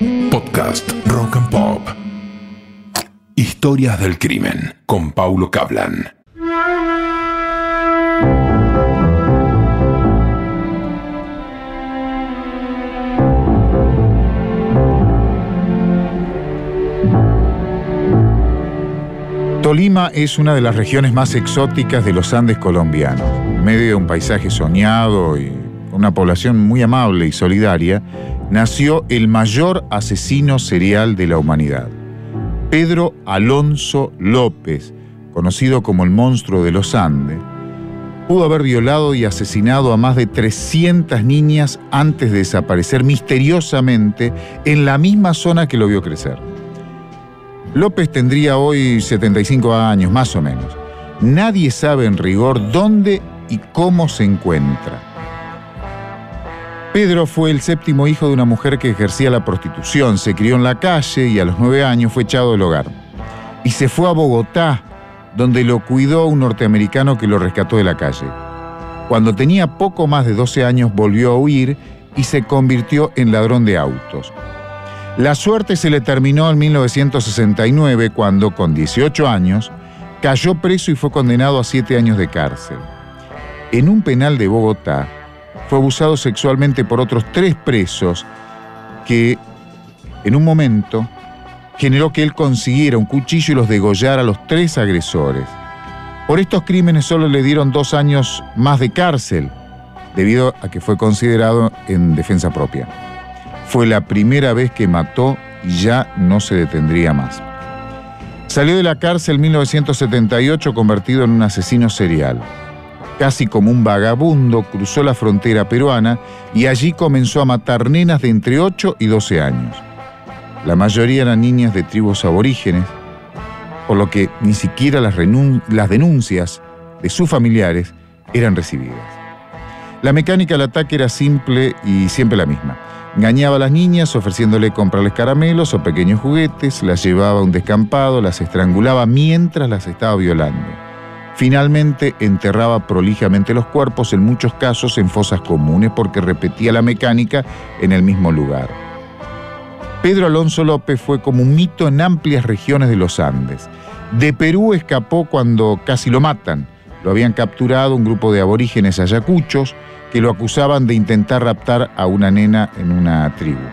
Podcast Rock and Pop. Historias del crimen con Paulo Cablan. Tolima es una de las regiones más exóticas de los Andes colombianos. En medio de un paisaje soñado y una población muy amable y solidaria, nació el mayor asesino serial de la humanidad. Pedro Alonso López, conocido como el monstruo de los Andes, pudo haber violado y asesinado a más de 300 niñas antes de desaparecer misteriosamente en la misma zona que lo vio crecer. López tendría hoy 75 años, más o menos. Nadie sabe en rigor dónde y cómo se encuentra. Pedro fue el séptimo hijo de una mujer que ejercía la prostitución, se crió en la calle y a los nueve años fue echado del hogar. Y se fue a Bogotá, donde lo cuidó un norteamericano que lo rescató de la calle. Cuando tenía poco más de 12 años volvió a huir y se convirtió en ladrón de autos. La suerte se le terminó en 1969 cuando, con 18 años, cayó preso y fue condenado a siete años de cárcel. En un penal de Bogotá, fue abusado sexualmente por otros tres presos que en un momento generó que él consiguiera un cuchillo y los degollara a los tres agresores. Por estos crímenes solo le dieron dos años más de cárcel, debido a que fue considerado en defensa propia. Fue la primera vez que mató y ya no se detendría más. Salió de la cárcel en 1978 convertido en un asesino serial casi como un vagabundo, cruzó la frontera peruana y allí comenzó a matar nenas de entre 8 y 12 años. La mayoría eran niñas de tribus aborígenes, por lo que ni siquiera las, denuncias de sus familiares eran recibidas. La mecánica del ataque era simple y siempre la misma. Engañaba a las niñas ofreciéndole comprarles caramelos o pequeños juguetes, las llevaba a un descampado, las estrangulaba mientras las estaba violando. Finalmente enterraba prolijamente los cuerpos, en muchos casos en fosas comunes, porque repetía la mecánica en el mismo lugar. Pedro Alonso López fue como un mito en amplias regiones de los Andes. De Perú escapó cuando casi lo matan. Lo habían capturado un grupo de aborígenes ayacuchos que lo acusaban de intentar raptar a una nena en una tribu.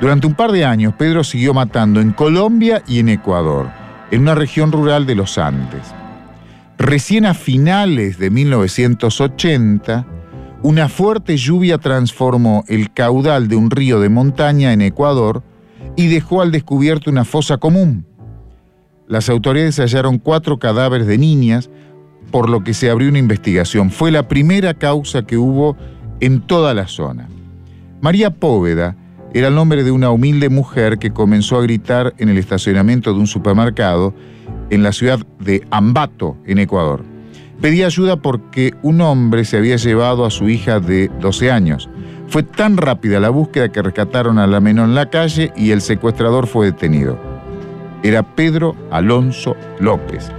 Durante un par de años, Pedro siguió matando en Colombia y en Ecuador, en una región rural de los Andes. Recién a finales de 1980, una fuerte lluvia transformó el caudal de un río de montaña en Ecuador y dejó al descubierto una fosa común. Las autoridades hallaron cuatro cadáveres de niñas, por lo que se abrió una investigación. Fue la primera causa que hubo en toda la zona. María Póveda era el nombre de una humilde mujer que comenzó a gritar en el estacionamiento de un supermercado en la ciudad de Ambato, en Ecuador. Pedía ayuda porque un hombre se había llevado a su hija de 12 años. Fue tan rápida la búsqueda que rescataron a la menor en la calle y el secuestrador fue detenido. Era Pedro Alonso López.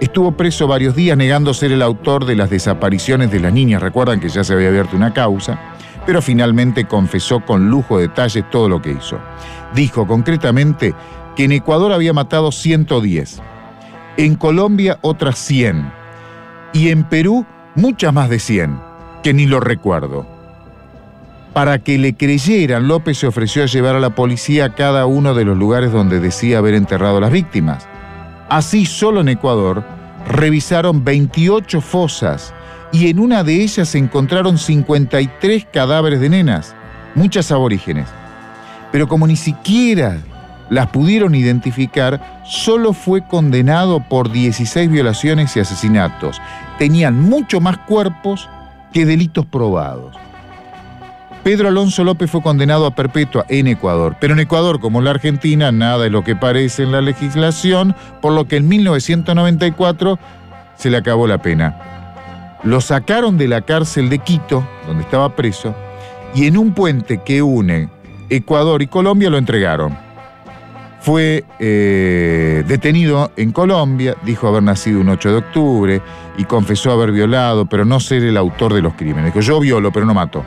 Estuvo preso varios días negando ser el autor de las desapariciones de las niñas. Recuerdan que ya se había abierto una causa, pero finalmente confesó con lujo de detalles todo lo que hizo. Dijo concretamente que en Ecuador había matado 110 en Colombia otras 100 y en Perú muchas más de 100, que ni lo recuerdo. Para que le creyeran, López se ofreció a llevar a la policía a cada uno de los lugares donde decía haber enterrado a las víctimas. Así, solo en Ecuador, revisaron 28 fosas y en una de ellas se encontraron 53 cadáveres de nenas, muchas aborígenes. Pero como ni siquiera las pudieron identificar, solo fue condenado por 16 violaciones y asesinatos. Tenían mucho más cuerpos que delitos probados. Pedro Alonso López fue condenado a perpetua en Ecuador, pero en Ecuador, como en la Argentina, nada es lo que parece en la legislación, por lo que en 1994 se le acabó la pena. Lo sacaron de la cárcel de Quito, donde estaba preso, y en un puente que une Ecuador y Colombia lo entregaron fue eh, detenido en Colombia, dijo haber nacido un 8 de octubre y confesó haber violado, pero no ser el autor de los crímenes. Dijo, yo violo, pero no mato.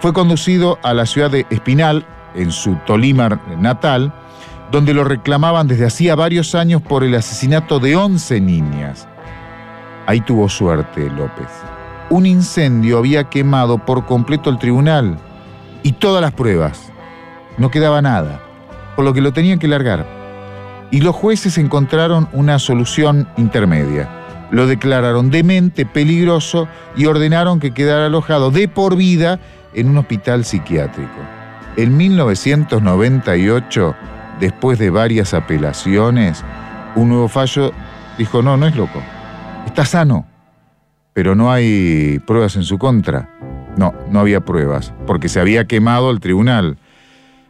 Fue conducido a la ciudad de Espinal, en su Tolima natal, donde lo reclamaban desde hacía varios años por el asesinato de 11 niñas. Ahí tuvo suerte López. Un incendio había quemado por completo el tribunal y todas las pruebas. No quedaba nada, por lo que lo tenían que largar. Y los jueces encontraron una solución intermedia. Lo declararon demente, peligroso y ordenaron que quedara alojado de por vida en un hospital psiquiátrico. En 1998, después de varias apelaciones, un nuevo fallo dijo, no, no es loco, está sano, pero no hay pruebas en su contra. No, no había pruebas, porque se había quemado el tribunal.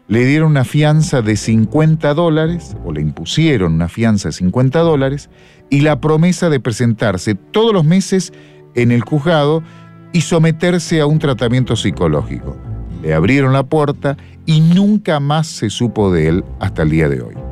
Le dieron una fianza de 50 dólares, o le impusieron una fianza de 50 dólares, y la promesa de presentarse todos los meses en el juzgado y someterse a un tratamiento psicológico. Le abrieron la puerta y nunca más se supo de él hasta el día de hoy.